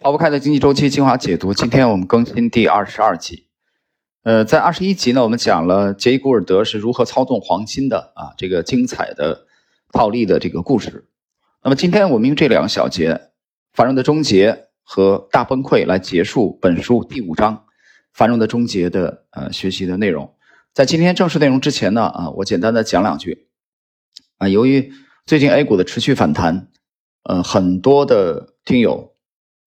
逃不开的经济周期精华解读，今天我们更新第二十二集。呃，在二十一集呢，我们讲了杰伊·古尔德是如何操纵黄金的啊，这个精彩的套利的这个故事。那么今天我们用这两个小节《繁荣的终结》和《大崩溃》来结束本书第五章《繁荣的终结》的呃学习的内容。在今天正式内容之前呢，啊，我简单的讲两句。啊，由于最近 A 股的持续反弹，呃，很多的听友。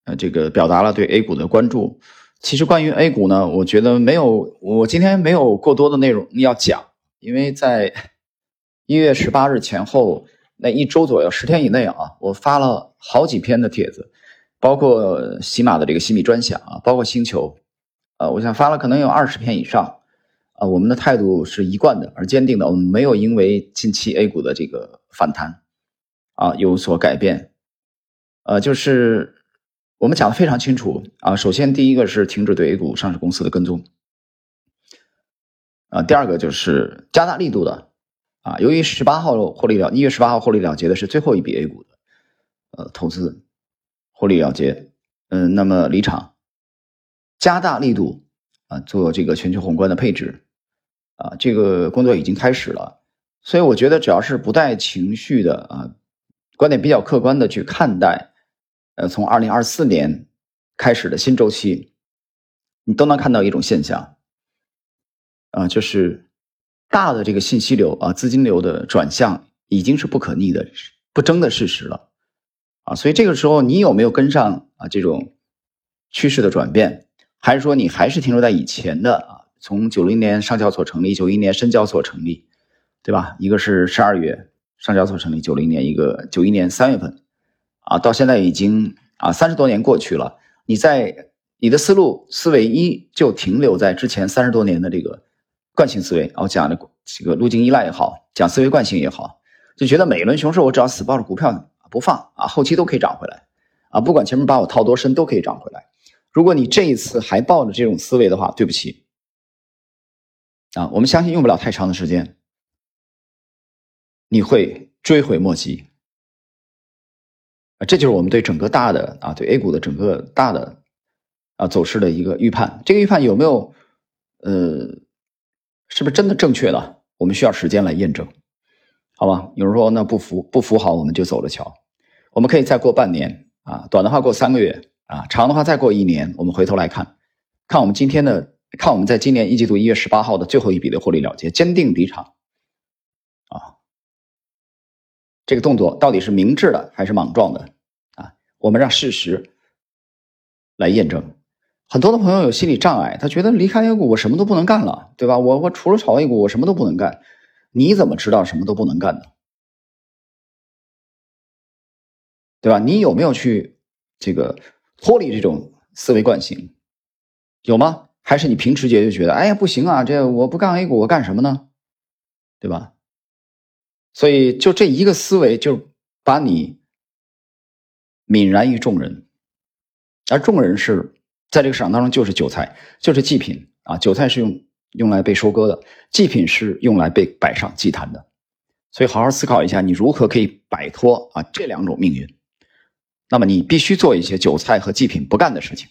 呃，这个表达了对 A 股的关注。其实关于 A 股呢，我觉得没有，我今天没有过多的内容要讲，因为在一月十八日前后那一周左右，十天以内啊，我发了好几篇的帖子，包括喜马的这个喜米专享啊，包括星球，呃，我想发了可能有二十篇以上。啊，我们的态度是一贯的而坚定的，我们没有因为近期 A 股的这个反弹啊有所改变。呃，就是。我们讲的非常清楚啊，首先第一个是停止对 A 股上市公司的跟踪，啊，第二个就是加大力度的啊，由于十八号获利了，一月十八号获利了结的是最后一笔 A 股的呃投资获利了结，嗯，那么离场，加大力度啊，做这个全球宏观的配置啊，这个工作已经开始了，所以我觉得只要是不带情绪的啊，观点比较客观的去看待。呃，从二零二四年开始的新周期，你都能看到一种现象，啊，就是大的这个信息流啊，资金流的转向已经是不可逆的、不争的事实了，啊，所以这个时候你有没有跟上啊这种趋势的转变，还是说你还是停留在以前的啊？从九零年上交所成立，九一年深交所成立，对吧？一个是十二月上交所成立，九零年一个九一年三月份。啊，到现在已经啊三十多年过去了，你在你的思路思维依旧停留在之前三十多年的这个惯性思维。我讲的这个路径依赖也好，讲思维惯性也好，就觉得每一轮熊市我只要死抱着股票不放啊，后期都可以涨回来啊，不管前面把我套多深都可以涨回来。如果你这一次还抱着这种思维的话，对不起啊，我们相信用不了太长的时间，你会追悔莫及。这就是我们对整个大的啊，对 A 股的整个大的啊走势的一个预判。这个预判有没有呃，是不是真的正确呢？我们需要时间来验证，好吧？有人说那不服不服好，我们就走了桥。我们可以再过半年啊，短的话过三个月啊，长的话再过一年，我们回头来看，看我们今天的，看我们在今年一季度一月十八号的最后一笔的获利了结，坚定离场啊。这个动作到底是明智的还是莽撞的啊？我们让事实来验证。很多的朋友有心理障碍，他觉得离开 A 股我什么都不能干了，对吧？我我除了炒 A 股我什么都不能干。你怎么知道什么都不能干呢？对吧？你有没有去这个脱离这种思维惯性？有吗？还是你凭直觉就觉得，哎呀不行啊，这我不干 A 股我干什么呢？对吧？所以，就这一个思维，就把你泯然于众人，而众人是在这个市场当中就是韭菜，就是祭品啊！韭菜是用用来被收割的，祭品是用来被摆上祭坛的。所以，好好思考一下，你如何可以摆脱啊这两种命运？那么，你必须做一些韭菜和祭品不干的事情，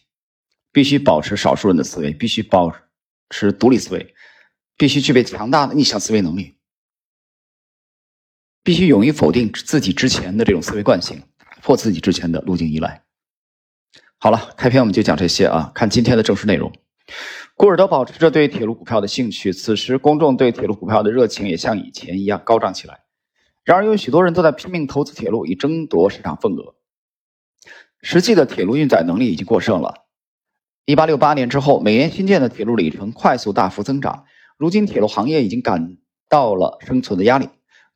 必须保持少数人的思维，必须保持独立思维，必须具备强大的逆向思维能力。必须勇于否定自己之前的这种思维惯性，打破自己之前的路径依赖。好了，开篇我们就讲这些啊。看今天的正式内容，古尔德保持着对铁路股票的兴趣，此时公众对铁路股票的热情也像以前一样高涨起来。然而，有许多人都在拼命投资铁路以争夺市场份额。实际的铁路运载能力已经过剩了。一八六八年之后，每年新建的铁路里程快速大幅增长，如今铁路行业已经感到了生存的压力。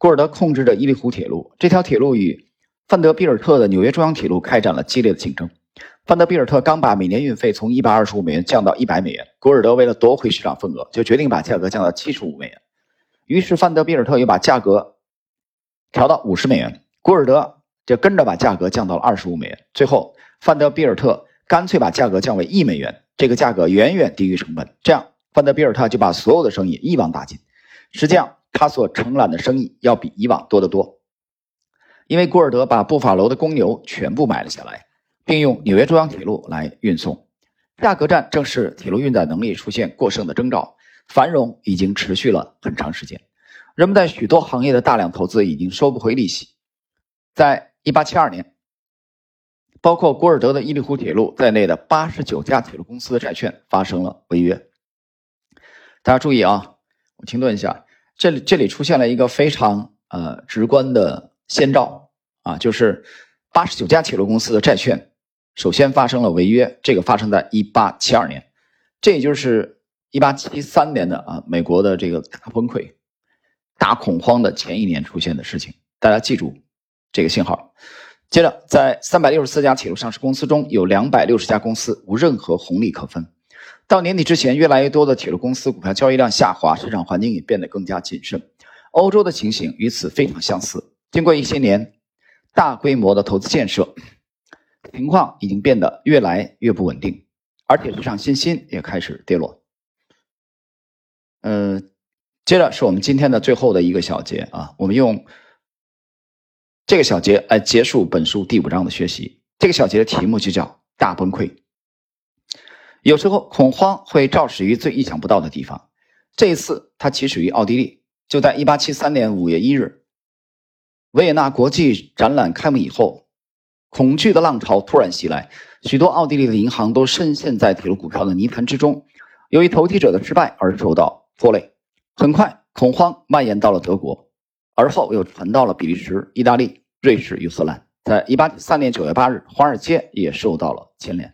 古尔德控制着伊利湖铁路，这条铁路与范德比尔特的纽约中央铁路开展了激烈的竞争。范德比尔特刚把每年运费从一百二十五美元降到一百美元，古尔德为了夺回市场份额，就决定把价格降到七十五美元。于是范德比尔特又把价格调到五十美元，古尔德就跟着把价格降到了二十五美元。最后，范德比尔特干脆把价格降为一美元，这个价格远远低于成本，这样范德比尔特就把所有的生意一网打尽。实际上。他所承揽的生意要比以往多得多，因为古尔德把布法罗的公牛全部买了下来，并用纽约中央铁路来运送。价格战正是铁路运载能力出现过剩的征兆。繁荣已经持续了很长时间，人们在许多行业的大量投资已经收不回利息。在1872年，包括古尔德的伊利湖铁路在内的89家铁路公司的债券发生了违约。大家注意啊，我停顿一下，这里这里出现了一个非常呃直观的先兆啊，就是89家铁路公司的债券首先发生了违约，这个发生在1872年，这也就是。一八七三年的啊，美国的这个大崩溃、大恐慌的前一年出现的事情，大家记住这个信号。接着，在三百六十四家铁路上市公司中，有两百六十家公司无任何红利可分。到年底之前，越来越多的铁路公司股票交易量下滑，市场环境也变得更加谨慎。欧洲的情形与此非常相似。经过一些年大规模的投资建设，情况已经变得越来越不稳定，而且市场信心也开始跌落。嗯，接着是我们今天的最后的一个小节啊，我们用这个小节来结束本书第五章的学习。这个小节的题目就叫“大崩溃”。有时候恐慌会肇始于最意想不到的地方。这一次，它起始于奥地利。就在1873年5月1日，维也纳国际展览开幕以后，恐惧的浪潮突然袭来，许多奥地利的银行都深陷在铁路股票的泥潭之中。由于投机者的失败而受到。拖累，很快恐慌蔓延到了德国，而后又传到了比利时、意大利、瑞士与荷兰。在一八三年九月八日，华尔街也受到了牵连。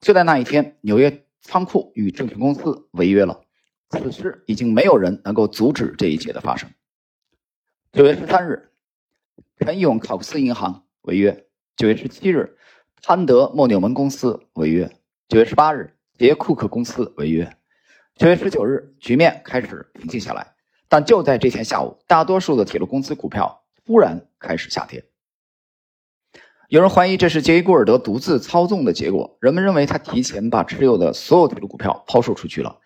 就在那一天，纽约仓库与证券公司违约了。此时已经没有人能够阻止这一切的发生。九月十三日，陈永考克斯银行违约；九月十七日，潘德莫纽门公司违约；九月十八日，杰库克公司违约。九月十九日，局面开始平静下来，但就在这天下午，大多数的铁路公司股票突然开始下跌。有人怀疑这是杰伊·古尔德独自操纵的结果，人们认为他提前把持有的所有铁路股票抛售出去了。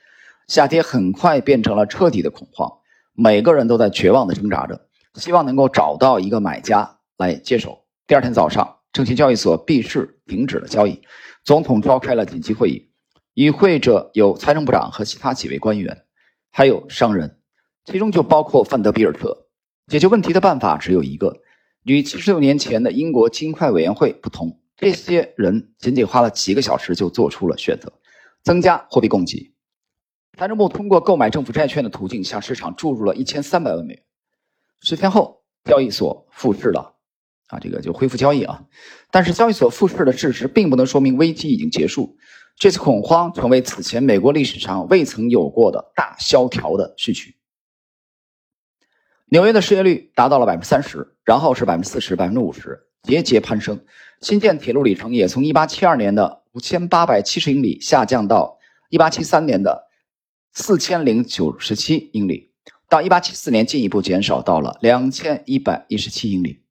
下跌很快变成了彻底的恐慌，每个人都在绝望地挣扎着，希望能够找到一个买家来接手。第二天早上，证券交易所闭市停止了交易，总统召开了紧急会议。与会者有财政部长和其他几位官员，还有商人，其中就包括范德比尔特。解决问题的办法只有一个，与七十六年前的英国金块委员会不同，这些人仅仅花了几个小时就做出了选择：增加货币供给。财政部通过购买政府债券的途径向市场注入了一千三百万美元。十天后，交易所复市了，啊，这个就恢复交易啊。但是交易所复市的事实并不能说明危机已经结束。这次恐慌成为此前美国历史上未曾有过的大萧条的序曲。纽约的失业率达到了百分之三十，然后是百分之四十、百分之五十，节节攀升。新建铁路里程也从一八七二年的五千八百七十英里下降到一八七三年的四千零九十七英里，到一八七四年进一步减少到了两千一百一十七英里。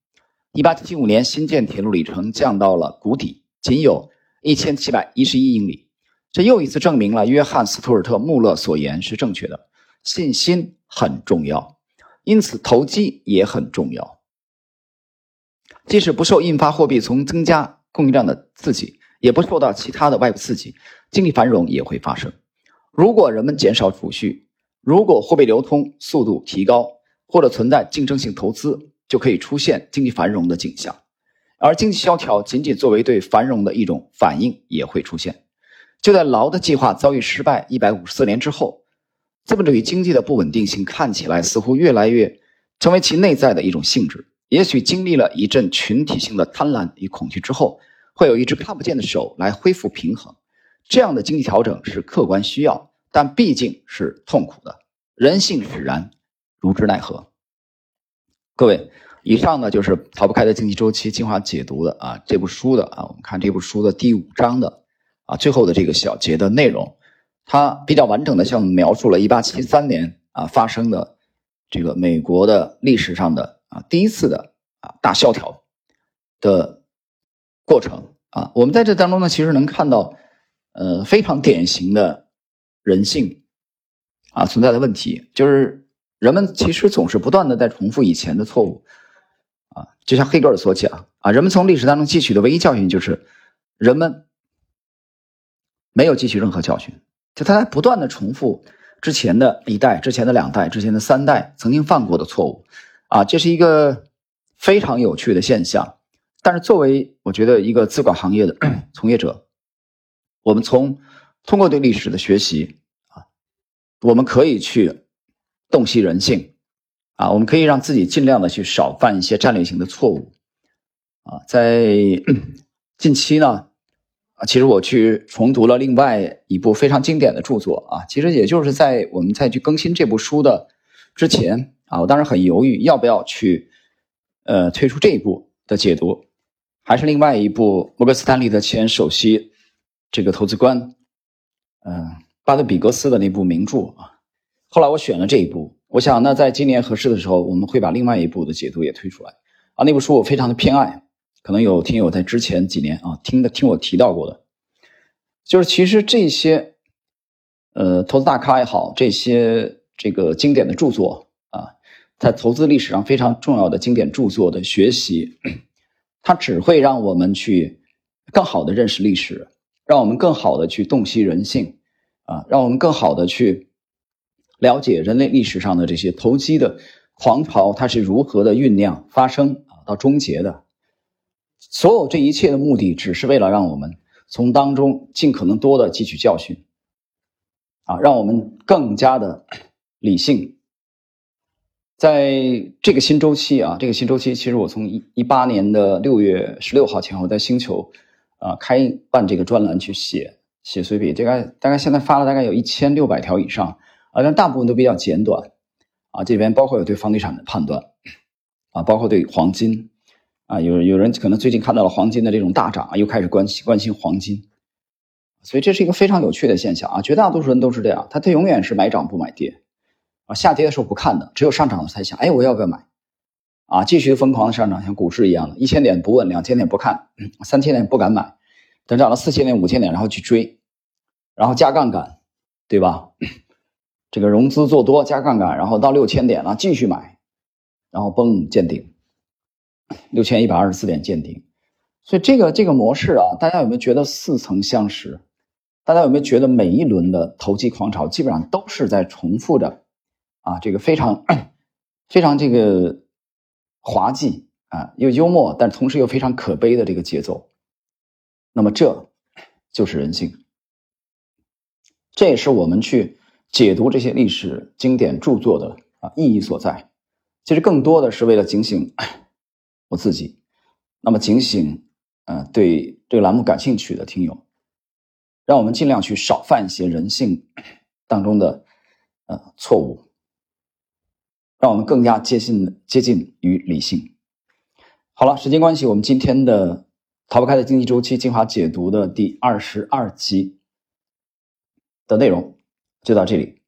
一八七五年，新建铁路里程降到了谷底，仅有。一千七百一十一英里，这又一次证明了约翰斯图尔特穆勒所言是正确的。信心很重要，因此投机也很重要。即使不受印发货币从增加供应量的刺激，也不受到其他的外部刺激，经济繁荣也会发生。如果人们减少储蓄，如果货币流通速度提高，或者存在竞争性投资，就可以出现经济繁荣的景象。而经济萧条仅仅作为对繁荣的一种反应也会出现。就在劳的计划遭遇失败一百五十四年之后，资本主义经济的不稳定性看起来似乎越来越成为其内在的一种性质。也许经历了一阵群体性的贪婪与恐惧之后，会有一只看不见的手来恢复平衡。这样的经济调整是客观需要，但毕竟是痛苦的。人性使然，如之奈何？各位。以上呢就是逃不开的经济周期进化解读的啊这部书的啊我们看这部书的第五章的啊最后的这个小节的内容，他比较完整的向我们描述了1873年啊发生的这个美国的历史上的啊第一次的啊大萧条的过程啊我们在这当中呢其实能看到呃非常典型的人性啊存在的问题，就是人们其实总是不断的在重复以前的错误。啊，就像黑格尔所讲啊，人们从历史当中汲取的唯一教训就是，人们没有汲取任何教训，就他在不断的重复之前的一代、之前的两代、之前的三代曾经犯过的错误，啊，这是一个非常有趣的现象。但是作为我觉得一个资管行业的 从业者，我们从通过对历史的学习啊，我们可以去洞悉人性，啊，我们可以让自己尽量的去少犯一些战略性的错误，啊，在 近期呢，啊，其实我去重读了另外一部非常经典的著作啊，其实也就是在我们再去更新这部书的之前啊，我当时很犹豫要不要去呃推出这一部的解读。还是另外一部摩根斯坦利的前首席这个投资官，嗯，巴德比格斯的那部名著啊。后来我选了这一部，我想那在今年合适的时候，我们会把另外一部的解读也推出来啊。那部书我非常的偏爱，可能有听友在之前几年啊听的听我提到过的，就是其实这些呃投资大咖也好，这些这个经典的著作啊，在投资历史上非常重要的经典著作的学习。它只会让我们去更好的认识历史，让我们更好的去洞悉人性，啊，让我们更好的去了解人类历史上的这些投机的狂潮，它是如何的酝酿、发生啊，到终结的。所有这一切的目的，只是为了让我们从当中尽可能多的汲取教训，啊，让我们更加的理性。在这个新周期啊，这个新周期，其实我从一一八年的六月十六号前后，在星球啊开办这个专栏去写写随笔，大概大概现在发了大概有一千六百条以上啊，但大部分都比较简短啊。这边包括有对房地产的判断啊，包括对黄金啊，有有人可能最近看到了黄金的这种大涨，又开始关心关心黄金，所以这是一个非常有趣的现象啊。绝大多数人都是这样，他他永远是买涨不买跌。啊，下跌的时候不看的，只有上涨的才想，哎，我要不要买？啊，继续疯狂的上涨，像股市一样的，一千点不问，两千点不看，三千点不敢买，等涨到四千点、五千点，然后去追，然后加杠杆，对吧？这个融资做多加杠杆，然后到六千点了继续买，然后嘣见顶，六千一百二十四点见顶。所以这个这个模式啊，大家有没有觉得似曾相识？大家有没有觉得每一轮的投机狂潮基本上都是在重复着？啊，这个非常非常这个滑稽啊，又幽默，但同时又非常可悲的这个节奏。那么这就是人性，这也是我们去解读这些历史经典著作的啊意义所在。其实更多的是为了警醒我自己，那么警醒呃对这个栏目感兴趣的听友，让我们尽量去少犯一些人性当中的呃错误。让我们更加接近接近于理性。好了，时间关系，我们今天的逃不开的经济周期精华解读的第二十二集的内容就到这里。